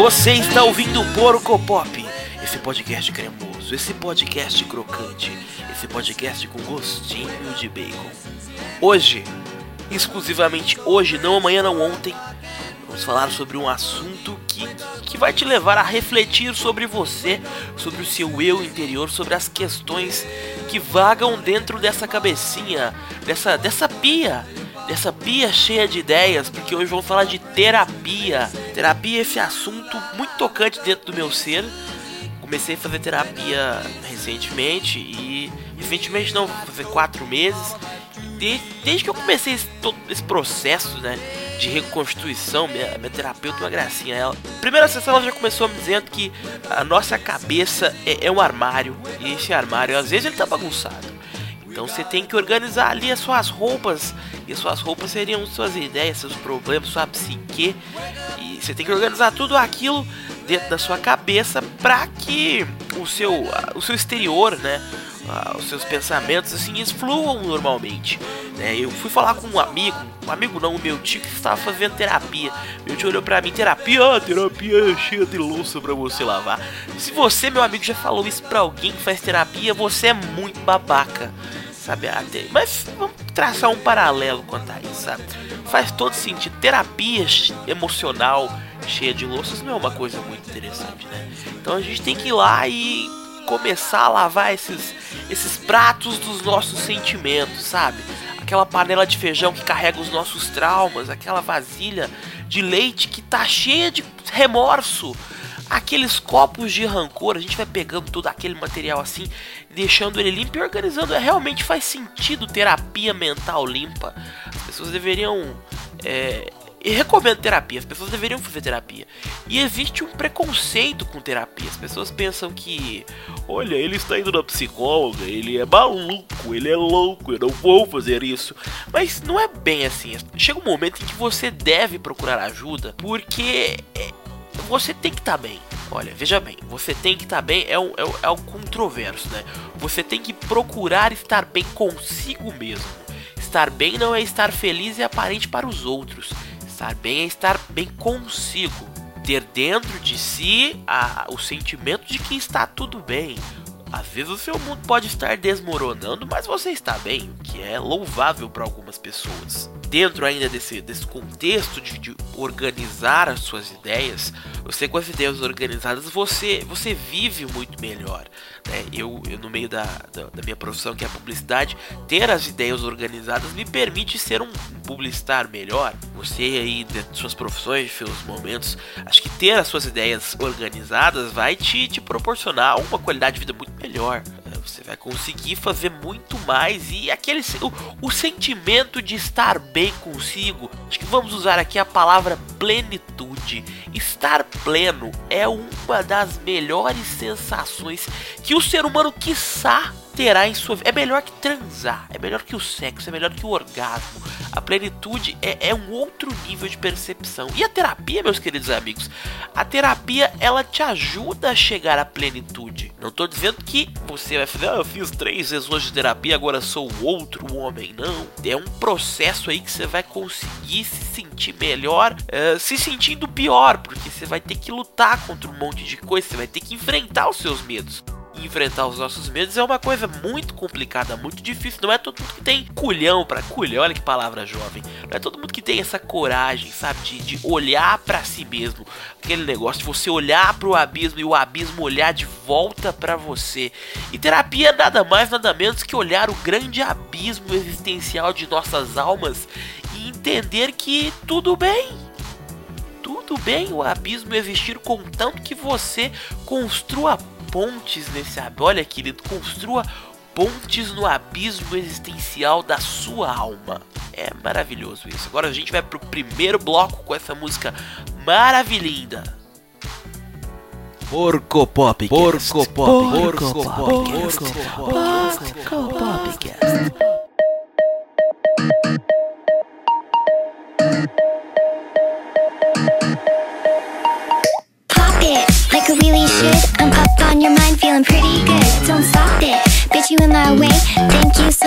Você está ouvindo Porco Pop, esse podcast cremoso, esse podcast crocante, esse podcast com gostinho de bacon. Hoje, exclusivamente hoje, não amanhã, não ontem, vamos falar sobre um assunto que, que vai te levar a refletir sobre você, sobre o seu eu interior, sobre as questões que vagam dentro dessa cabecinha, dessa, dessa pia dessa pia cheia de ideias, porque hoje vamos falar de terapia. Terapia é esse assunto muito tocante dentro do meu ser. Comecei a fazer terapia recentemente e recentemente não, fazer quatro meses. Desde, desde que eu comecei esse, todo esse processo, né? de reconstituição, minha, minha terapeuta é uma gracinha. Ela, primeira sessão ela já começou me dizendo que a nossa cabeça é, é um armário. E esse armário, às vezes, ele tá bagunçado. Então você tem que organizar ali as suas roupas. E as suas roupas seriam suas ideias, seus problemas, sua psique. E você tem que organizar tudo aquilo dentro da sua cabeça para que o seu, o seu exterior, né? os seus pensamentos assim fluam normalmente. Né? Eu fui falar com um amigo, um amigo não, meu tio que estava fazendo terapia. Meu tio olhou pra mim, terapia, ah, terapia cheia de louça pra você lavar. Se você, meu amigo, já falou isso pra alguém que faz terapia, você é muito babaca sabe? Até, mas vamos traçar um paralelo quanto a isso, sabe? Faz todo sentido. Terapia emocional cheia de louças não é uma coisa muito interessante, né? Então a gente tem que ir lá e começar a lavar esses, esses pratos dos nossos sentimentos, sabe? Aquela panela de feijão que carrega os nossos traumas, aquela vasilha de leite que tá cheia de remorso, aqueles copos de rancor, a gente vai pegando todo aquele material assim, deixando ele limpo e organizando. É, realmente faz sentido terapia mental limpa. As pessoas deveriam. É, e recomendo terapia, as pessoas deveriam fazer terapia. E existe um preconceito com terapia. As pessoas pensam que, olha, ele está indo na psicóloga, ele é maluco, ele é louco, eu não vou fazer isso. Mas não é bem assim. Chega um momento em que você deve procurar ajuda, porque é, você tem que estar tá bem. Olha, veja bem, você tem que estar tá bem é um, é, um, é um controverso, né? Você tem que procurar estar bem consigo mesmo. Estar bem não é estar feliz e aparente para os outros. Estar bem é estar bem consigo. Ter dentro de si a, o sentimento de que está tudo bem. Às vezes o seu mundo pode estar desmoronando, mas você está bem, o que é louvável para algumas pessoas dentro ainda desse, desse contexto de, de, organizar as suas ideias, você com as ideias organizadas, você, você vive muito melhor. Né? Eu, eu, no meio da, da, da, minha profissão, que é a publicidade, ter as ideias organizadas me permite ser um, publicitário melhor. Você aí, de suas profissões, de seus momentos, acho que ter as suas ideias organizadas vai te, te proporcionar uma qualidade de vida muito melhor. Você vai conseguir fazer muito mais e aquele o, o sentimento de estar bem consigo. Acho que vamos usar aqui a palavra plenitude. Estar pleno é uma das melhores sensações que o ser humano quiçá em sua vida. É melhor que transar, é melhor que o sexo, é melhor que o orgasmo. A plenitude é, é, um outro nível de percepção. E a terapia, meus queridos amigos, a terapia ela te ajuda a chegar à plenitude. Não estou dizendo que você vai fazer, ah, eu fiz três hoje de terapia, agora sou outro homem. Não. É um processo aí que você vai conseguir se sentir melhor, uh, se sentindo pior, porque você vai ter que lutar contra um monte de coisa, você vai ter que enfrentar os seus medos enfrentar os nossos medos é uma coisa muito complicada, muito difícil. Não é todo mundo que tem culhão para culhão, olha que palavra jovem. Não é todo mundo que tem essa coragem, sabe, de, de olhar para si mesmo. Aquele negócio de você olhar para o abismo e o abismo olhar de volta para você. E terapia é nada mais, nada menos que olhar o grande abismo existencial de nossas almas e entender que tudo bem tudo bem o abismo existir contanto que você construa pontes nesse abismo. Olha, querido, construa pontes no abismo existencial da sua alma. É maravilhoso isso. Agora a gente vai pro primeiro bloco com essa música maravilhinda. Porco Pop. Porco Pop. Porco Pop. Porco Pop. Porco Pop. On your mind, feeling pretty good. Don't stop it, bitch, you in my way. Thank you so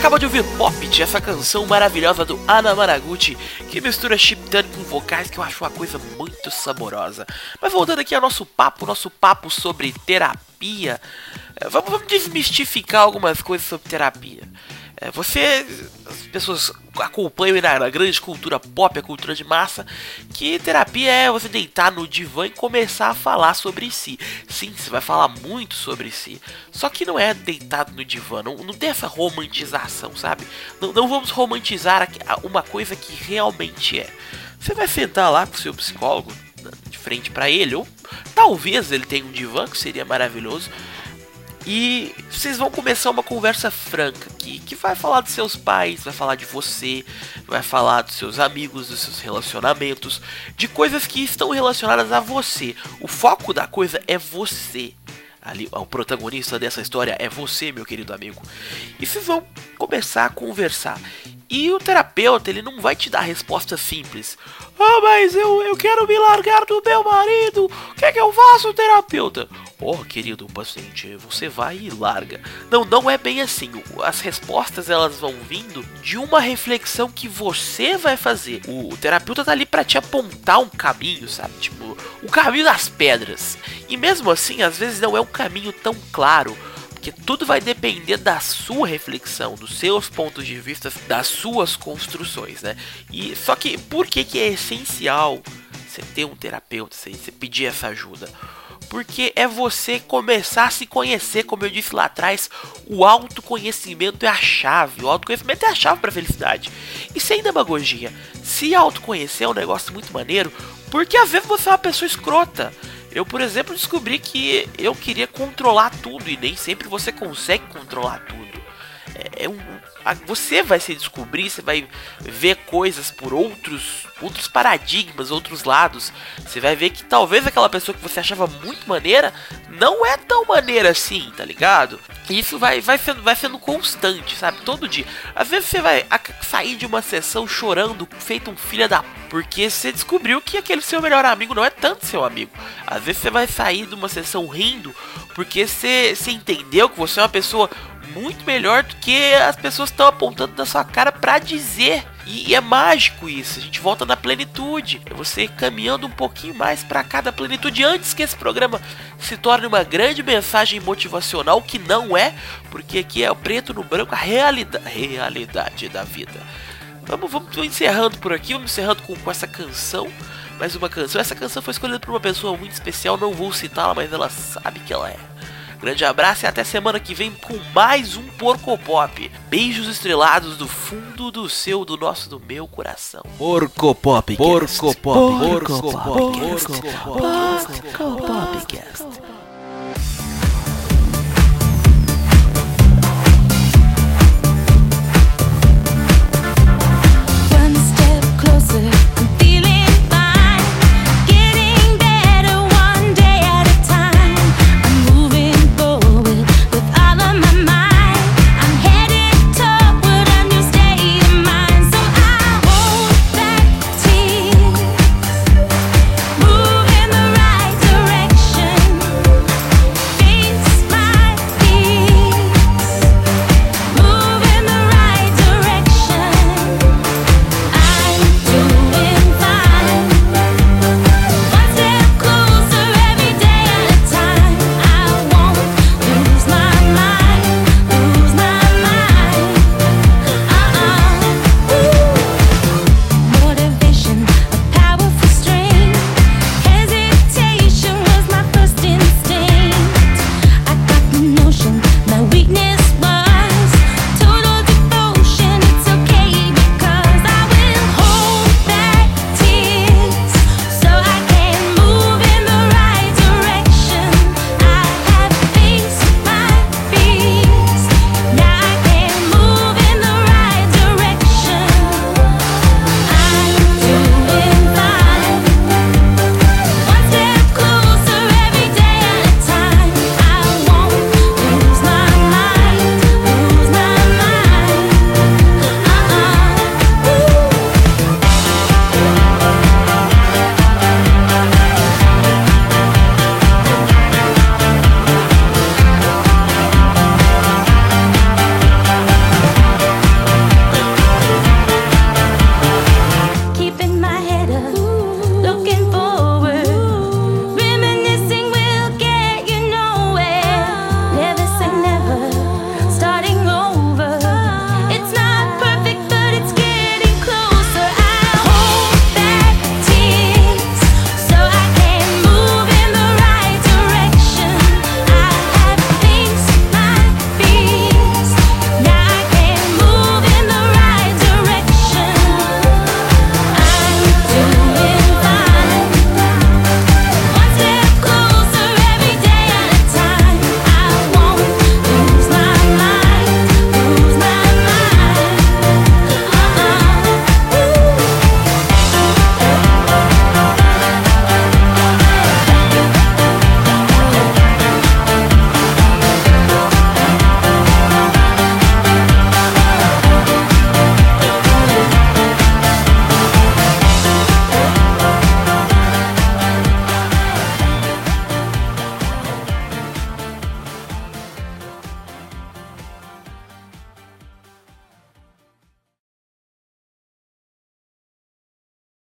Acaba de ouvir Pop, essa canção maravilhosa do Ana Maraguchi, que mistura chiptune com vocais que eu acho uma coisa muito saborosa. Mas voltando aqui ao nosso papo, nosso papo sobre terapia, eh, vamos, vamos desmistificar algumas coisas sobre terapia. É, você, as pessoas acompanham na, grande cultura pop, a cultura de massa, que terapia é você deitar no divã e começar a falar sobre si. Sim, você vai falar muito sobre si. Só que não é deitado no divã, não, não tem essa romantização, sabe? Não, não vamos romantizar uma coisa que realmente é. Você vai sentar lá com o seu psicólogo de frente para ele, ou talvez ele tenha um divã, que seria maravilhoso e vocês vão começar uma conversa franca que, que vai falar dos seus pais, vai falar de você, vai falar dos seus amigos, dos seus relacionamentos, de coisas que estão relacionadas a você. O foco da coisa é você. Ali, o protagonista dessa história é você, meu querido amigo. E vocês vão começar a conversar. E o terapeuta, ele não vai te dar resposta simples. Ah, mas eu, eu quero me largar do meu marido. O que é que eu faço, terapeuta? Oh, querido paciente, você vai e larga. Não, não é bem assim. As respostas elas vão vindo de uma reflexão que você vai fazer. O, o terapeuta tá ali para te apontar um caminho, sabe? Tipo, o caminho das pedras. E mesmo assim, às vezes não é um caminho tão claro. Porque tudo vai depender da sua reflexão, dos seus pontos de vista, das suas construções, né? E só que por que, que é essencial você ter um terapeuta, você pedir essa ajuda? Porque é você começar a se conhecer, como eu disse lá atrás, o autoconhecimento é a chave, o autoconhecimento é a chave para felicidade. E sem demagogia, se autoconhecer é um negócio muito maneiro, porque às vezes você é uma pessoa escrota. Eu, por exemplo, descobri que eu queria controlar tudo e nem sempre você consegue controlar tudo. É, é um, você vai se descobrir, você vai ver coisas por outros outros paradigmas, outros lados. Você vai ver que talvez aquela pessoa que você achava muito maneira não é tão maneira assim, tá ligado? Isso vai, vai, sendo, vai sendo constante, sabe? Todo dia. Às vezes você vai sair de uma sessão chorando, feito um filho da. Porque você descobriu que aquele seu melhor amigo não é tanto seu amigo. Às vezes você vai sair de uma sessão rindo, porque você, você entendeu que você é uma pessoa muito melhor do que as pessoas estão apontando na sua cara para dizer. E, é mágico isso, a gente volta na plenitude. É você caminhando um pouquinho mais para cada plenitude antes que esse programa se torne uma grande mensagem motivacional, que não é, porque aqui é o preto no branco, a realidade, realidade da vida. Vamos, vamos encerrando por aqui, vamos encerrando com, com essa canção. Mais uma canção. Essa canção foi escolhida por uma pessoa muito especial, não vou citá-la, mas ela sabe que ela é. Grande abraço e até semana que vem com mais um Porco Pop. Beijos estrelados do fundo do seu, do nosso, do meu coração. Porco Pop. Porco Pop. Porco Pop. Porco Pop. Porco Pop. Porco Pop.